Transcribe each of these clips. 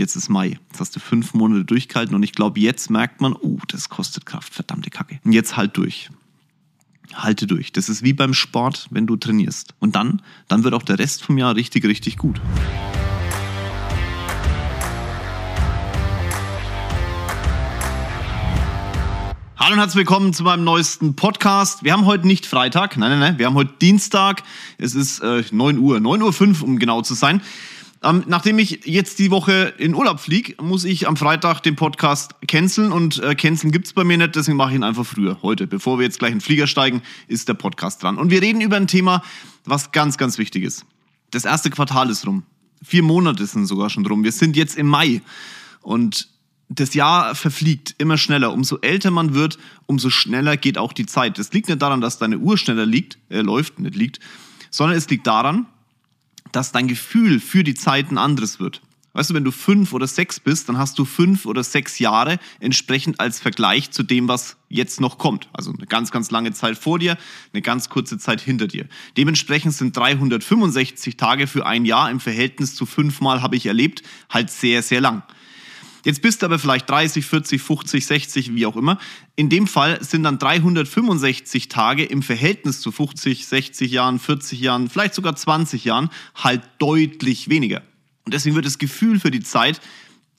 Jetzt ist Mai. Jetzt hast du fünf Monate durchgehalten und ich glaube, jetzt merkt man, oh, das kostet Kraft, verdammte Kacke. Und jetzt halt durch. Halte durch. Das ist wie beim Sport, wenn du trainierst. Und dann, dann wird auch der Rest vom Jahr richtig, richtig gut. Hallo und herzlich willkommen zu meinem neuesten Podcast. Wir haben heute nicht Freitag, nein, nein, nein, wir haben heute Dienstag. Es ist äh, 9 Uhr, 9 Uhr 5, um genau zu sein. Ähm, nachdem ich jetzt die Woche in Urlaub fliege, muss ich am Freitag den Podcast canceln und äh, canceln gibt's bei mir nicht, deswegen mache ich ihn einfach früher. Heute, bevor wir jetzt gleich in den Flieger steigen, ist der Podcast dran. Und wir reden über ein Thema, was ganz, ganz wichtig ist. Das erste Quartal ist rum. Vier Monate sind sogar schon rum. Wir sind jetzt im Mai und das Jahr verfliegt immer schneller. Umso älter man wird, umso schneller geht auch die Zeit. Das liegt nicht daran, dass deine Uhr schneller liegt, äh, läuft, nicht liegt, sondern es liegt daran, dass dein Gefühl für die Zeit ein anderes wird. Weißt du, wenn du fünf oder sechs bist, dann hast du fünf oder sechs Jahre entsprechend als Vergleich zu dem, was jetzt noch kommt. Also eine ganz, ganz lange Zeit vor dir, eine ganz kurze Zeit hinter dir. Dementsprechend sind 365 Tage für ein Jahr im Verhältnis zu fünfmal habe ich erlebt halt sehr, sehr lang. Jetzt bist du aber vielleicht 30, 40, 50, 60, wie auch immer. In dem Fall sind dann 365 Tage im Verhältnis zu 50, 60 Jahren, 40 Jahren, vielleicht sogar 20 Jahren halt deutlich weniger. Und deswegen wird das Gefühl für die Zeit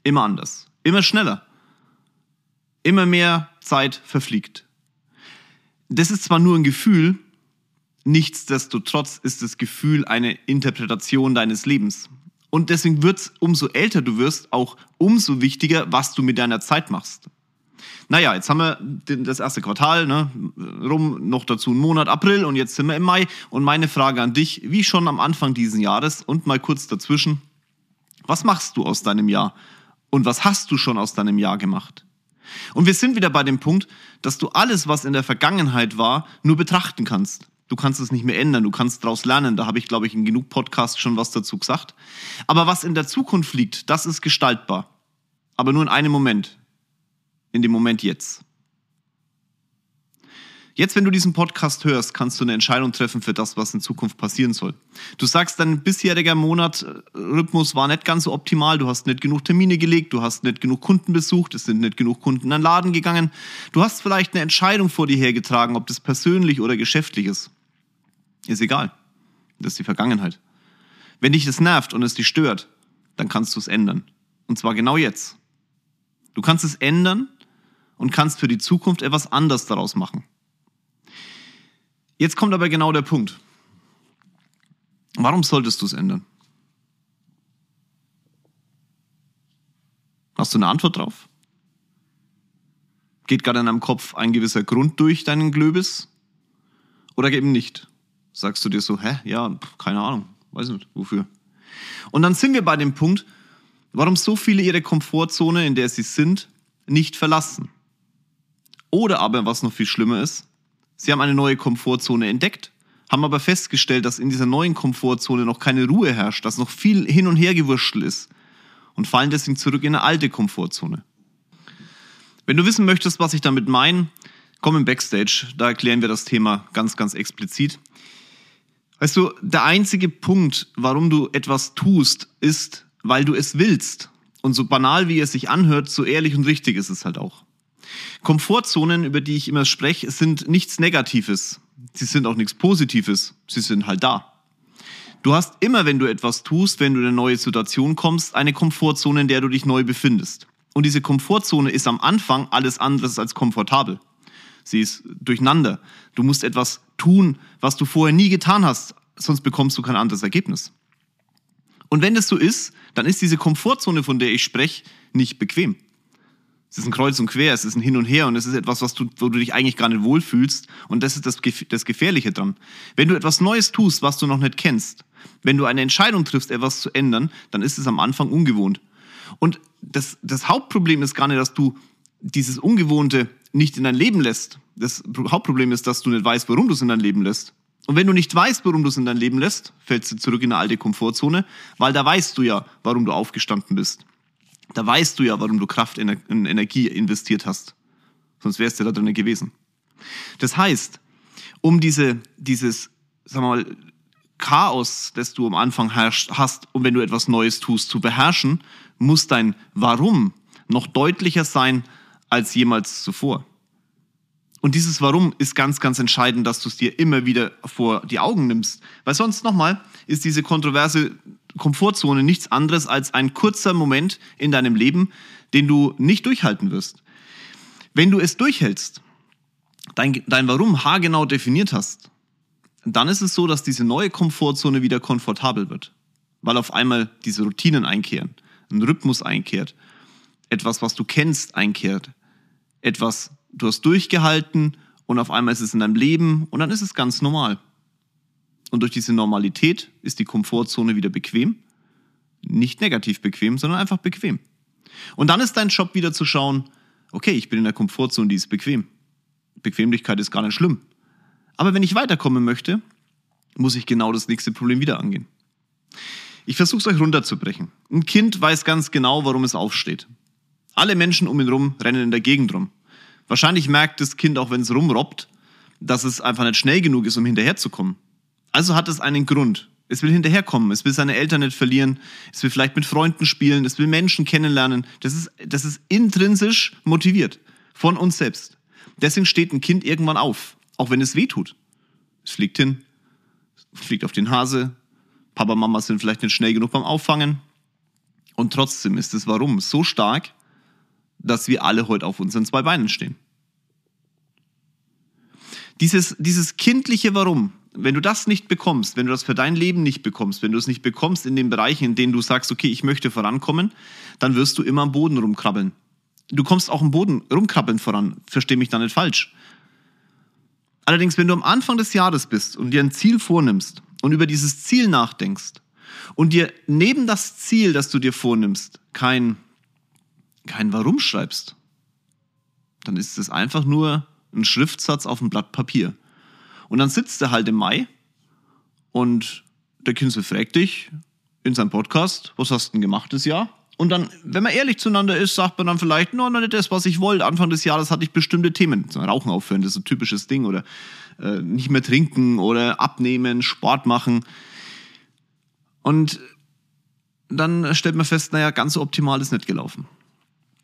immer anders, immer schneller. Immer mehr Zeit verfliegt. Das ist zwar nur ein Gefühl, nichtsdestotrotz ist das Gefühl eine Interpretation deines Lebens. Und deswegen wird es, umso älter du wirst, auch umso wichtiger, was du mit deiner Zeit machst. Naja, jetzt haben wir das erste Quartal ne, rum, noch dazu einen Monat April und jetzt sind wir im Mai. Und meine Frage an dich, wie schon am Anfang dieses Jahres und mal kurz dazwischen, was machst du aus deinem Jahr? Und was hast du schon aus deinem Jahr gemacht? Und wir sind wieder bei dem Punkt, dass du alles, was in der Vergangenheit war, nur betrachten kannst. Du kannst es nicht mehr ändern, du kannst daraus lernen. Da habe ich, glaube ich, in genug Podcasts schon was dazu gesagt. Aber was in der Zukunft liegt, das ist gestaltbar. Aber nur in einem Moment. In dem Moment jetzt. Jetzt, wenn du diesen Podcast hörst, kannst du eine Entscheidung treffen für das, was in Zukunft passieren soll. Du sagst, dein bisheriger Monatrhythmus war nicht ganz so optimal, du hast nicht genug Termine gelegt, du hast nicht genug Kunden besucht, es sind nicht genug Kunden in den Laden gegangen. Du hast vielleicht eine Entscheidung vor dir hergetragen, ob das persönlich oder geschäftlich ist. Ist egal. Das ist die Vergangenheit. Wenn dich das nervt und es dich stört, dann kannst du es ändern. Und zwar genau jetzt. Du kannst es ändern und kannst für die Zukunft etwas anders daraus machen. Jetzt kommt aber genau der Punkt. Warum solltest du es ändern? Hast du eine Antwort drauf? Geht gerade in deinem Kopf ein gewisser Grund durch deinen Glöbis? Oder eben nicht? Sagst du dir so, hä, ja, keine Ahnung, weiß nicht, wofür. Und dann sind wir bei dem Punkt, warum so viele ihre Komfortzone, in der sie sind, nicht verlassen. Oder aber, was noch viel schlimmer ist, sie haben eine neue Komfortzone entdeckt, haben aber festgestellt, dass in dieser neuen Komfortzone noch keine Ruhe herrscht, dass noch viel hin und her gewurschtelt ist und fallen deswegen zurück in eine alte Komfortzone. Wenn du wissen möchtest, was ich damit meine, komm im Backstage, da erklären wir das Thema ganz, ganz explizit. Weißt du, der einzige Punkt, warum du etwas tust, ist, weil du es willst. Und so banal wie es sich anhört, so ehrlich und richtig ist es halt auch. Komfortzonen, über die ich immer spreche, sind nichts Negatives. Sie sind auch nichts Positives. Sie sind halt da. Du hast immer, wenn du etwas tust, wenn du in eine neue Situation kommst, eine Komfortzone, in der du dich neu befindest. Und diese Komfortzone ist am Anfang alles anderes als komfortabel. Sie ist durcheinander. Du musst etwas tun, was du vorher nie getan hast, sonst bekommst du kein anderes Ergebnis. Und wenn das so ist, dann ist diese Komfortzone, von der ich spreche, nicht bequem. Es ist ein Kreuz und Quer, es ist ein Hin und Her und es ist etwas, was du, wo du dich eigentlich gar nicht wohlfühlst. Und das ist das, das Gefährliche dran. Wenn du etwas Neues tust, was du noch nicht kennst, wenn du eine Entscheidung triffst, etwas zu ändern, dann ist es am Anfang ungewohnt. Und das, das Hauptproblem ist gar nicht, dass du dieses Ungewohnte nicht in dein Leben lässt. Das Hauptproblem ist, dass du nicht weißt, warum du es in dein Leben lässt. Und wenn du nicht weißt, warum du es in dein Leben lässt, fällst du zurück in eine alte Komfortzone, weil da weißt du ja, warum du aufgestanden bist. Da weißt du ja, warum du Kraft in Energie investiert hast. Sonst wärst du da drin gewesen. Das heißt, um diese, dieses, sagen wir mal, Chaos, das du am Anfang hast und wenn du etwas Neues tust, zu beherrschen, muss dein Warum noch deutlicher sein als jemals zuvor. Und dieses Warum ist ganz, ganz entscheidend, dass du es dir immer wieder vor die Augen nimmst. Weil sonst nochmal ist diese kontroverse Komfortzone nichts anderes als ein kurzer Moment in deinem Leben, den du nicht durchhalten wirst. Wenn du es durchhältst, dein, dein Warum haargenau definiert hast, dann ist es so, dass diese neue Komfortzone wieder komfortabel wird. Weil auf einmal diese Routinen einkehren, ein Rhythmus einkehrt, etwas, was du kennst, einkehrt, etwas, du hast durchgehalten und auf einmal ist es in deinem Leben und dann ist es ganz normal. Und durch diese Normalität ist die Komfortzone wieder bequem. Nicht negativ bequem, sondern einfach bequem. Und dann ist dein Job wieder zu schauen, okay, ich bin in der Komfortzone, die ist bequem. Bequemlichkeit ist gar nicht schlimm. Aber wenn ich weiterkommen möchte, muss ich genau das nächste Problem wieder angehen. Ich versuche es euch runterzubrechen. Ein Kind weiß ganz genau, warum es aufsteht. Alle Menschen um ihn rum rennen in der Gegend rum. Wahrscheinlich merkt das Kind auch, wenn es rumrobbt, dass es einfach nicht schnell genug ist, um hinterherzukommen. Also hat es einen Grund. Es will hinterherkommen, es will seine Eltern nicht verlieren, es will vielleicht mit Freunden spielen, es will Menschen kennenlernen. Das ist, das ist intrinsisch motiviert von uns selbst. Deswegen steht ein Kind irgendwann auf, auch wenn es weh tut. Es fliegt hin, fliegt auf den Hase, Papa, Mama sind vielleicht nicht schnell genug beim Auffangen. Und trotzdem ist das Warum so stark, dass wir alle heute auf unseren zwei Beinen stehen. Dieses, dieses kindliche Warum, wenn du das nicht bekommst, wenn du das für dein Leben nicht bekommst, wenn du es nicht bekommst in den Bereichen, in denen du sagst, okay, ich möchte vorankommen, dann wirst du immer am Boden rumkrabbeln. Du kommst auch am Boden rumkrabbeln voran, versteh mich da nicht falsch. Allerdings, wenn du am Anfang des Jahres bist und dir ein Ziel vornimmst und über dieses Ziel nachdenkst und dir neben das Ziel, das du dir vornimmst, kein kein Warum schreibst, dann ist es einfach nur ein Schriftsatz auf einem Blatt Papier. Und dann sitzt er halt im Mai und der Kinsel fragt dich in seinem Podcast, was hast du denn gemacht das Jahr? Und dann, wenn man ehrlich zueinander ist, sagt man dann vielleicht, no, nicht das, was ich wollte. Anfang des Jahres hatte ich bestimmte Themen. Rauchen aufhören, das ist so ein typisches Ding. Oder äh, nicht mehr trinken oder abnehmen, Sport machen. Und dann stellt man fest, naja, ganz so optimal ist nicht gelaufen.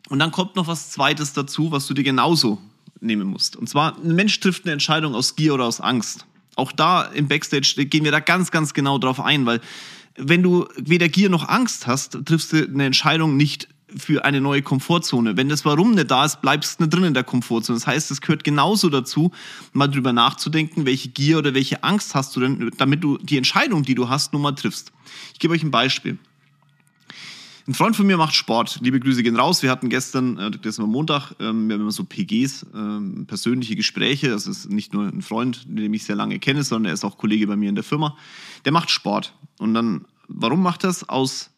Und dann kommt noch was Zweites dazu, was du dir genauso nehmen musst. Und zwar, ein Mensch trifft eine Entscheidung aus Gier oder aus Angst. Auch da im Backstage gehen wir da ganz, ganz genau drauf ein, weil wenn du weder Gier noch Angst hast, triffst du eine Entscheidung nicht für eine neue Komfortzone. Wenn das Warum nicht da ist, bleibst du nicht drin in der Komfortzone. Das heißt, es gehört genauso dazu, mal drüber nachzudenken, welche Gier oder welche Angst hast du denn, damit du die Entscheidung, die du hast, nun mal triffst. Ich gebe euch ein Beispiel. Ein Freund von mir macht Sport. Liebe Grüße gehen raus. Wir hatten gestern, äh, das war Montag, ähm, wir haben immer so PGs, ähm, persönliche Gespräche. Das ist nicht nur ein Freund, den ich sehr lange kenne, sondern er ist auch Kollege bei mir in der Firma. Der macht Sport. Und dann, warum macht er es? Aus,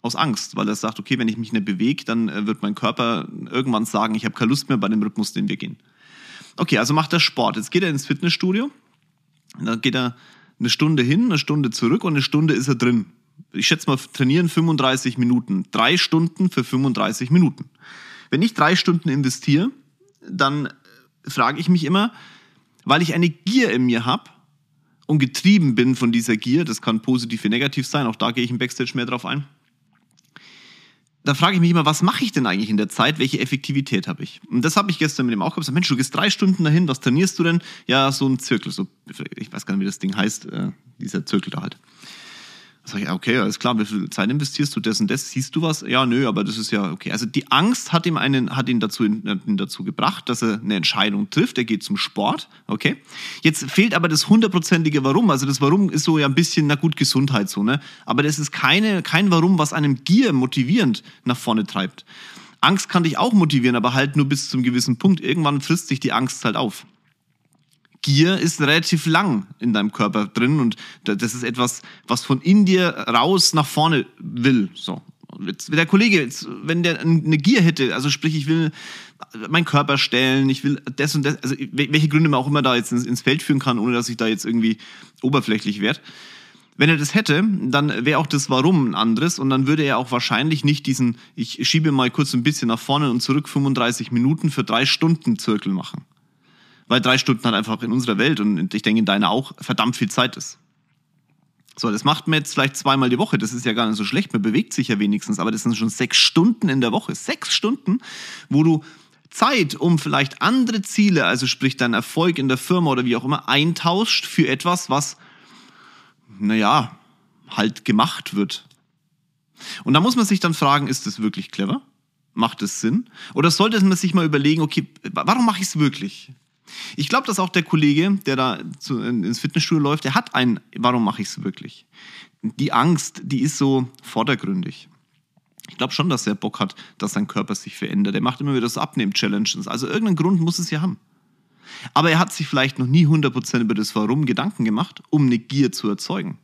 aus Angst, weil er sagt, okay, wenn ich mich nicht bewege, dann äh, wird mein Körper irgendwann sagen, ich habe keine Lust mehr bei dem Rhythmus, den wir gehen. Okay, also macht er Sport. Jetzt geht er ins Fitnessstudio. Dann geht er eine Stunde hin, eine Stunde zurück und eine Stunde ist er drin ich schätze mal, trainieren 35 Minuten. Drei Stunden für 35 Minuten. Wenn ich drei Stunden investiere, dann frage ich mich immer, weil ich eine Gier in mir habe und getrieben bin von dieser Gier, das kann positiv wie negativ sein, auch da gehe ich im Backstage mehr drauf ein. Da frage ich mich immer, was mache ich denn eigentlich in der Zeit? Welche Effektivität habe ich? Und das habe ich gestern mit dem auch gesagt. Mensch, du gehst drei Stunden dahin, was trainierst du denn? Ja, so ein Zirkel, so, ich weiß gar nicht, wie das Ding heißt, äh, dieser Zirkel da halt. Sag ich, okay, alles klar, wie viel Zeit investierst du das und das? Siehst du was? Ja, nö, aber das ist ja okay. Also die Angst hat ihm einen, hat ihn dazu, ihn dazu gebracht, dass er eine Entscheidung trifft. Er geht zum Sport, okay. Jetzt fehlt aber das hundertprozentige Warum. Also das Warum ist so ja ein bisschen, na gut, Gesundheit so, ne? Aber das ist keine, kein Warum, was einem Gier motivierend nach vorne treibt. Angst kann dich auch motivieren, aber halt nur bis zum gewissen Punkt. Irgendwann frisst sich die Angst halt auf. Gier ist relativ lang in deinem Körper drin und das ist etwas, was von in dir raus nach vorne will. So. Jetzt, der Kollege, jetzt, wenn der eine Gier hätte, also sprich, ich will meinen Körper stellen, ich will das und das, also welche Gründe man auch immer da jetzt ins, ins Feld führen kann, ohne dass ich da jetzt irgendwie oberflächlich werde. Wenn er das hätte, dann wäre auch das Warum ein anderes und dann würde er auch wahrscheinlich nicht diesen, ich schiebe mal kurz ein bisschen nach vorne und zurück 35 Minuten für drei Stunden Zirkel machen weil drei Stunden halt einfach in unserer Welt und ich denke in deiner auch verdammt viel Zeit ist. So, das macht man jetzt vielleicht zweimal die Woche. Das ist ja gar nicht so schlecht. Man bewegt sich ja wenigstens. Aber das sind schon sechs Stunden in der Woche. Sechs Stunden, wo du Zeit, um vielleicht andere Ziele, also sprich deinen Erfolg in der Firma oder wie auch immer, eintauscht für etwas, was, naja, halt gemacht wird. Und da muss man sich dann fragen, ist das wirklich clever? Macht es Sinn? Oder sollte man sich mal überlegen, okay, warum mache ich es wirklich? Ich glaube, dass auch der Kollege, der da zu, ins Fitnessstudio läuft, der hat ein, warum mache ich es wirklich? Die Angst, die ist so vordergründig. Ich glaube schon, dass er Bock hat, dass sein Körper sich verändert. Er macht immer wieder so Abnehm-Challenges. Also irgendeinen Grund muss es ja haben. Aber er hat sich vielleicht noch nie 100% über das Warum Gedanken gemacht, um eine Gier zu erzeugen.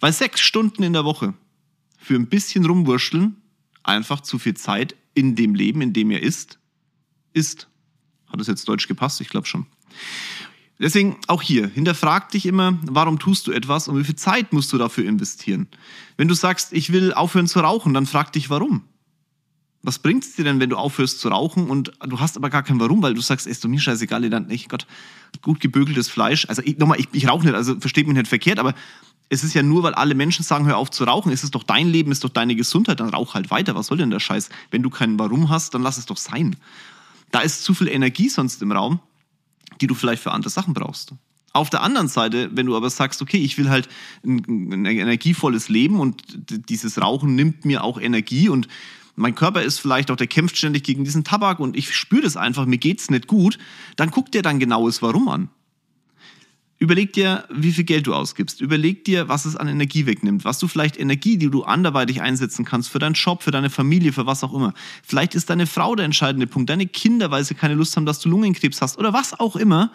Weil sechs Stunden in der Woche für ein bisschen rumwurschteln einfach zu viel Zeit in dem Leben, in dem er ist, ist. Hat das jetzt Deutsch gepasst? Ich glaube schon. Deswegen auch hier, hinterfrag dich immer, warum tust du etwas und wie viel Zeit musst du dafür investieren. Wenn du sagst, ich will aufhören zu rauchen, dann frag dich, warum. Was bringt es dir denn, wenn du aufhörst zu rauchen und du hast aber gar kein Warum, weil du sagst, ist doch mir scheißegal, dann nicht, Gott, gut gebügeltes Fleisch. Also ich, nochmal, ich, ich rauche nicht, also versteht mich nicht verkehrt, aber es ist ja nur, weil alle Menschen sagen, hör auf zu rauchen, ist es doch dein Leben, ist doch deine Gesundheit, dann rauch halt weiter. Was soll denn der Scheiß? Wenn du kein Warum hast, dann lass es doch sein. Da ist zu viel Energie sonst im Raum, die du vielleicht für andere Sachen brauchst. Auf der anderen Seite, wenn du aber sagst, okay, ich will halt ein, ein energievolles Leben und dieses Rauchen nimmt mir auch Energie und mein Körper ist vielleicht auch, der kämpft ständig gegen diesen Tabak und ich spüre das einfach, mir geht's nicht gut, dann guck dir dann genaues Warum an. Überleg dir, wie viel Geld du ausgibst. Überleg dir, was es an Energie wegnimmt. Was du vielleicht Energie, die du anderweitig einsetzen kannst für deinen Job, für deine Familie, für was auch immer. Vielleicht ist deine Frau der entscheidende Punkt, deine Kinder, weil sie keine Lust haben, dass du Lungenkrebs hast oder was auch immer.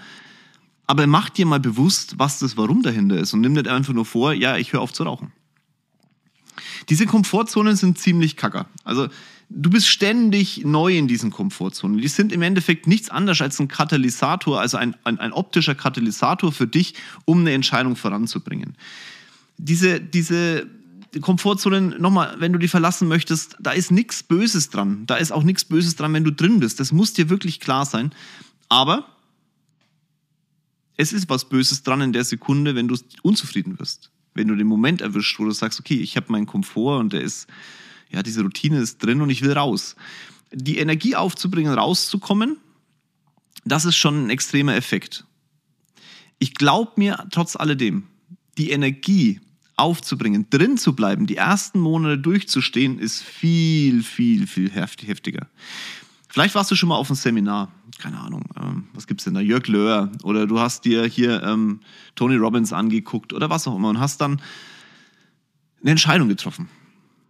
Aber mach dir mal bewusst, was das Warum dahinter ist und nimm nicht einfach nur vor, ja, ich höre auf zu rauchen. Diese Komfortzonen sind ziemlich kacker. Also du bist ständig neu in diesen Komfortzonen. Die sind im Endeffekt nichts anderes als ein Katalysator, also ein, ein, ein optischer Katalysator für dich, um eine Entscheidung voranzubringen. Diese, diese Komfortzonen, nochmal, wenn du die verlassen möchtest, da ist nichts Böses dran. Da ist auch nichts Böses dran, wenn du drin bist. Das muss dir wirklich klar sein. Aber es ist was Böses dran in der Sekunde, wenn du unzufrieden wirst. Wenn du den Moment erwischt, wo du sagst, okay, ich habe meinen Komfort und der ist ja, diese Routine ist drin und ich will raus. Die Energie aufzubringen, rauszukommen, das ist schon ein extremer Effekt. Ich glaube mir trotz alledem, die Energie aufzubringen, drin zu bleiben, die ersten Monate durchzustehen, ist viel, viel, viel heftiger. Vielleicht warst du schon mal auf einem Seminar, keine Ahnung, ähm, was gibt's denn da, Jörg Löhr, oder du hast dir hier ähm, Tony Robbins angeguckt oder was auch immer und hast dann eine Entscheidung getroffen.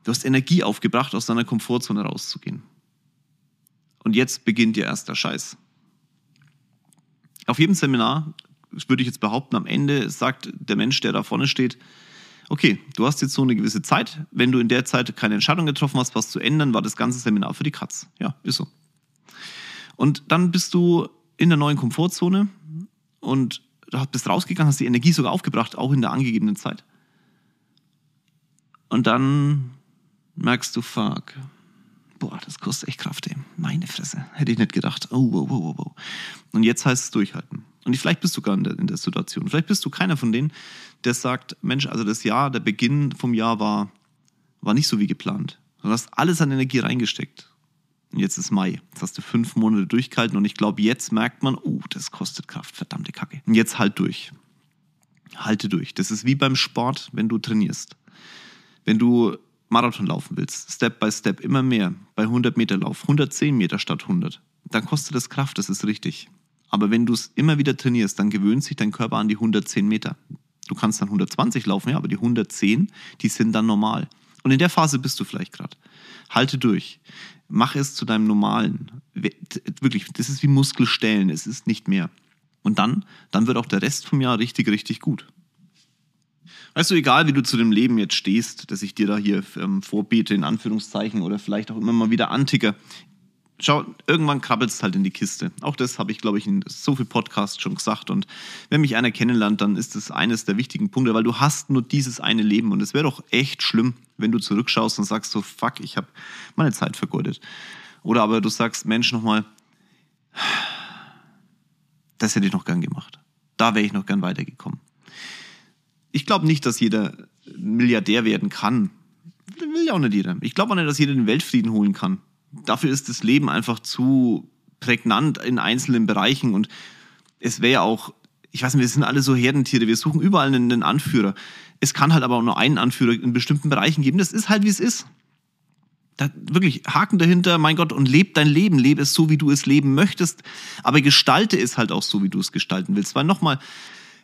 Du hast Energie aufgebracht, aus deiner Komfortzone rauszugehen. Und jetzt beginnt dir erst der Scheiß. Auf jedem Seminar, würde ich jetzt behaupten, am Ende sagt der Mensch, der da vorne steht, okay, du hast jetzt so eine gewisse Zeit. Wenn du in der Zeit keine Entscheidung getroffen hast, was zu ändern, war das ganze Seminar für die Katz. Ja, ist so. Und dann bist du in der neuen Komfortzone und bist rausgegangen, hast die Energie sogar aufgebracht, auch in der angegebenen Zeit. Und dann merkst du, fuck, boah, das kostet echt Kraft, ey. Meine Fresse. Hätte ich nicht gedacht. Oh, wow, wow, wow. Und jetzt heißt es durchhalten. Und vielleicht bist du gar in der, in der Situation. Vielleicht bist du keiner von denen, der sagt, Mensch, also das Jahr, der Beginn vom Jahr war, war nicht so wie geplant. Du hast alles an Energie reingesteckt. Und jetzt ist Mai. Jetzt hast du fünf Monate durchgehalten und ich glaube, jetzt merkt man, oh, das kostet Kraft, verdammte Kacke. Und jetzt halt durch. Halte durch. Das ist wie beim Sport, wenn du trainierst. Wenn du Marathon laufen willst, Step by Step, immer mehr, bei 100 Meter Lauf, 110 Meter statt 100, dann kostet das Kraft, das ist richtig. Aber wenn du es immer wieder trainierst, dann gewöhnt sich dein Körper an die 110 Meter. Du kannst dann 120 laufen, ja, aber die 110, die sind dann normal. Und in der Phase bist du vielleicht gerade. Halte durch. Mach es zu deinem normalen. Wirklich, das ist wie Muskelstellen, es ist nicht mehr. Und dann, dann wird auch der Rest vom Jahr richtig, richtig gut. Weißt du, egal wie du zu dem Leben jetzt stehst, dass ich dir da hier ähm, vorbete, in Anführungszeichen, oder vielleicht auch immer mal wieder anticke, schau, irgendwann krabbelt es halt in die Kiste. Auch das habe ich, glaube ich, in so viel Podcasts schon gesagt. Und wenn mich einer kennenlernt, dann ist das eines der wichtigen Punkte, weil du hast nur dieses eine Leben. Und es wäre doch echt schlimm, wenn du zurückschaust und sagst so, fuck, ich habe meine Zeit vergeudet. Oder aber du sagst, Mensch, nochmal, das hätte ich noch gern gemacht. Da wäre ich noch gern weitergekommen. Ich glaube nicht, dass jeder Milliardär werden kann. Will ja auch nicht jeder. Ich glaube auch nicht, dass jeder den Weltfrieden holen kann. Dafür ist das Leben einfach zu prägnant in einzelnen Bereichen und es wäre ja auch, ich weiß nicht, wir sind alle so Herdentiere, wir suchen überall einen, einen Anführer. Es kann halt aber auch nur einen Anführer in bestimmten Bereichen geben. Das ist halt, wie es ist. Da, wirklich Haken dahinter, mein Gott, und leb dein Leben, lebe es so, wie du es leben möchtest, aber gestalte es halt auch so, wie du es gestalten willst. Weil nochmal,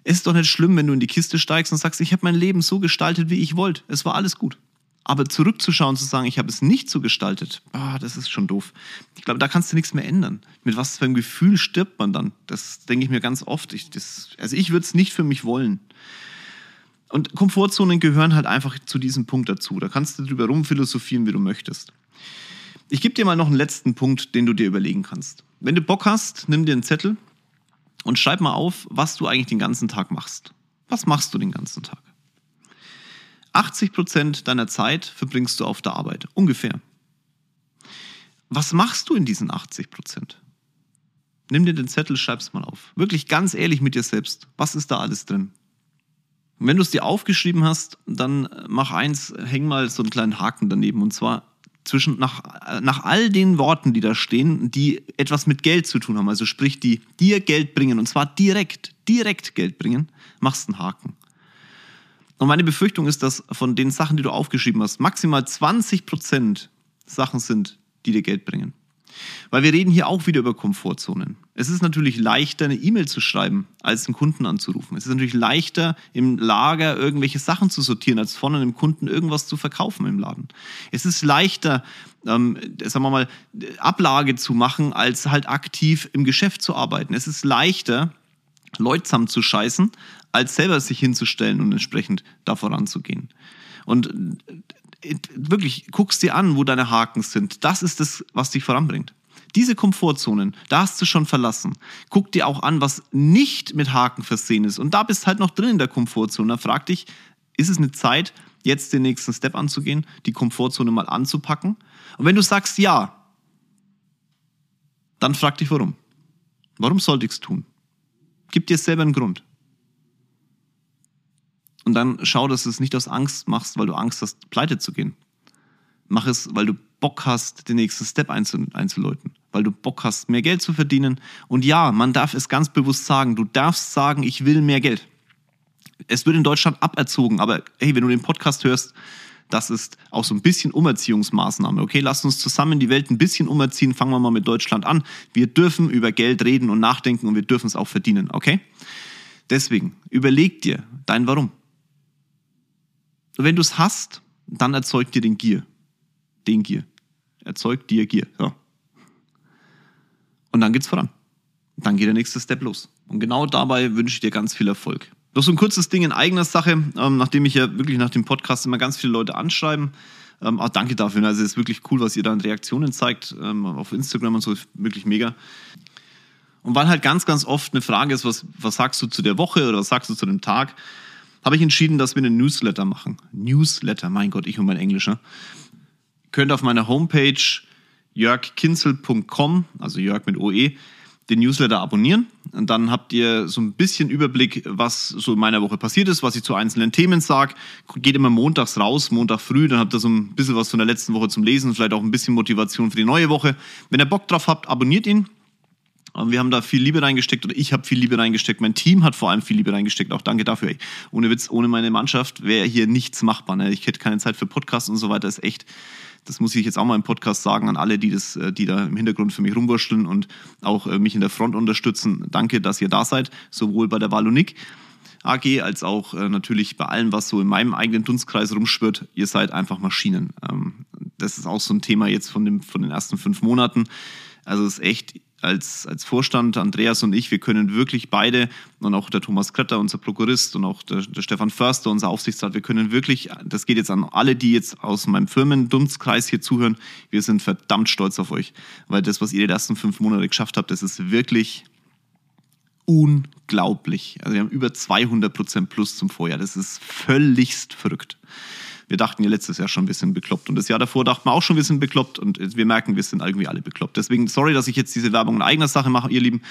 ist doch nicht schlimm, wenn du in die Kiste steigst und sagst, ich habe mein Leben so gestaltet, wie ich wollte. Es war alles gut. Aber zurückzuschauen, zu sagen, ich habe es nicht so gestaltet, ah, das ist schon doof. Ich glaube, da kannst du nichts mehr ändern. Mit was für einem Gefühl stirbt man dann? Das denke ich mir ganz oft. Ich, das, also ich würde es nicht für mich wollen. Und Komfortzonen gehören halt einfach zu diesem Punkt dazu. Da kannst du drüber rumphilosophieren, wie du möchtest. Ich gebe dir mal noch einen letzten Punkt, den du dir überlegen kannst. Wenn du Bock hast, nimm dir einen Zettel und schreib mal auf, was du eigentlich den ganzen Tag machst. Was machst du den ganzen Tag? 80 Prozent deiner Zeit verbringst du auf der Arbeit, ungefähr. Was machst du in diesen 80 Prozent? Nimm dir den Zettel, schreib's mal auf. Wirklich ganz ehrlich mit dir selbst. Was ist da alles drin? Und wenn du es dir aufgeschrieben hast, dann mach eins, häng mal so einen kleinen Haken daneben. Und zwar zwischen nach, nach all den Worten, die da stehen, die etwas mit Geld zu tun haben, also sprich, die dir Geld bringen, und zwar direkt, direkt Geld bringen, machst einen Haken. Und meine Befürchtung ist, dass von den Sachen, die du aufgeschrieben hast, maximal 20% Sachen sind, die dir Geld bringen. Weil wir reden hier auch wieder über Komfortzonen. Es ist natürlich leichter, eine E-Mail zu schreiben, als einen Kunden anzurufen. Es ist natürlich leichter, im Lager irgendwelche Sachen zu sortieren, als von einem Kunden irgendwas zu verkaufen im Laden. Es ist leichter, ähm, sagen wir mal, Ablage zu machen, als halt aktiv im Geschäft zu arbeiten. Es ist leichter, Leute zusammenzuscheißen, als selber sich hinzustellen und entsprechend da voranzugehen. Und äh, wirklich, guckst dir an, wo deine Haken sind. Das ist das, was dich voranbringt. Diese Komfortzonen, da hast du schon verlassen. Guck dir auch an, was nicht mit Haken versehen ist. Und da bist halt noch drin in der Komfortzone. Da frag dich, ist es eine Zeit, jetzt den nächsten Step anzugehen, die Komfortzone mal anzupacken? Und wenn du sagst ja, dann frag dich warum. Warum sollte ich es tun? Gib dir selber einen Grund. Und dann schau, dass du es nicht aus Angst machst, weil du Angst hast, pleite zu gehen. Mach es, weil du Bock hast, den nächsten Step einzuläuten. Weil du Bock hast, mehr Geld zu verdienen. Und ja, man darf es ganz bewusst sagen. Du darfst sagen, ich will mehr Geld. Es wird in Deutschland aberzogen, aber hey, wenn du den Podcast hörst, das ist auch so ein bisschen Umerziehungsmaßnahme. Okay, lasst uns zusammen die Welt ein bisschen umerziehen. Fangen wir mal mit Deutschland an. Wir dürfen über Geld reden und nachdenken und wir dürfen es auch verdienen. Okay? Deswegen, überleg dir dein Warum. Wenn du es hast, dann erzeugt dir den Gier. Den Gier. Erzeugt dir Gier. Ja. Und dann geht's voran. Dann geht der nächste Step los. Und genau dabei wünsche ich dir ganz viel Erfolg. Noch so ein kurzes Ding in eigener Sache, ähm, nachdem ich ja wirklich nach dem Podcast immer ganz viele Leute anschreiben. Ähm, auch danke dafür. Also es ist wirklich cool, was ihr da an Reaktionen zeigt ähm, auf Instagram und so. Wirklich mega. Und weil halt ganz, ganz oft eine Frage ist, was, was sagst du zu der Woche oder was sagst du zu dem Tag, habe ich entschieden, dass wir einen Newsletter machen. Newsletter, mein Gott, ich und mein Englisch. Ne? Könnt auf meiner Homepage jörgkinzel.com, also Jörg mit OE, den Newsletter abonnieren. Und dann habt ihr so ein bisschen Überblick, was so in meiner Woche passiert ist, was ich zu einzelnen Themen sage. Geht immer montags raus, Montag früh, dann habt ihr so ein bisschen was von der letzten Woche zum Lesen, vielleicht auch ein bisschen Motivation für die neue Woche. Wenn ihr Bock drauf habt, abonniert ihn. Wir haben da viel Liebe reingesteckt oder ich habe viel Liebe reingesteckt. Mein Team hat vor allem viel Liebe reingesteckt. Auch danke dafür. Ey. Ohne Witz, ohne meine Mannschaft wäre hier nichts machbar. Ne? Ich hätte keine Zeit für Podcasts und so weiter. Ist echt, das muss ich jetzt auch mal im Podcast sagen an alle, die das, äh, die da im Hintergrund für mich rumwurschteln und auch äh, mich in der Front unterstützen. Danke, dass ihr da seid, sowohl bei der Valonik AG als auch äh, natürlich bei allem, was so in meinem eigenen Dunstkreis rumschwirrt. Ihr seid einfach Maschinen. Ähm, das ist auch so ein Thema jetzt von, dem, von den ersten fünf Monaten. Also es ist echt, als, als Vorstand, Andreas und ich, wir können wirklich beide und auch der Thomas Kretter, unser Prokurist und auch der, der Stefan Förster, unser Aufsichtsrat, wir können wirklich, das geht jetzt an alle, die jetzt aus meinem Firmendunstkreis hier zuhören, wir sind verdammt stolz auf euch, weil das, was ihr die ersten fünf Monate geschafft habt, das ist wirklich unglaublich. Also wir haben über 200 Prozent plus zum Vorjahr. Das ist völligst verrückt wir dachten ja letztes Jahr schon ein bisschen bekloppt und das Jahr davor dachten wir auch schon ein bisschen bekloppt und wir merken, wir sind irgendwie alle bekloppt. Deswegen sorry, dass ich jetzt diese Werbung in eigener Sache mache, ihr Lieben,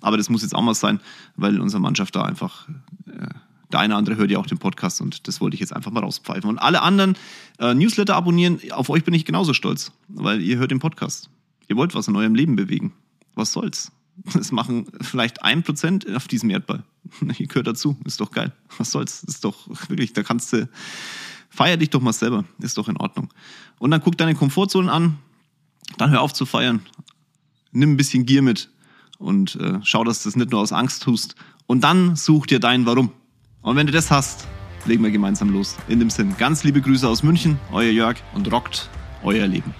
aber das muss jetzt auch mal sein, weil unsere Mannschaft da einfach, äh, der eine oder andere hört ja auch den Podcast und das wollte ich jetzt einfach mal rauspfeifen. Und alle anderen äh, Newsletter abonnieren, auf euch bin ich genauso stolz, weil ihr hört den Podcast. Ihr wollt was in eurem Leben bewegen. Was soll's? Das machen vielleicht ein Prozent auf diesem Erdball. Ihr gehört dazu. Ist doch geil. Was soll's? Ist doch wirklich, da kannst du, feier dich doch mal selber. Ist doch in Ordnung. Und dann guck deine Komfortzonen an. Dann hör auf zu feiern. Nimm ein bisschen Gier mit und äh, schau, dass du das nicht nur aus Angst tust. Und dann such dir dein Warum. Und wenn du das hast, legen wir gemeinsam los. In dem Sinn, ganz liebe Grüße aus München, euer Jörg und rockt euer Leben.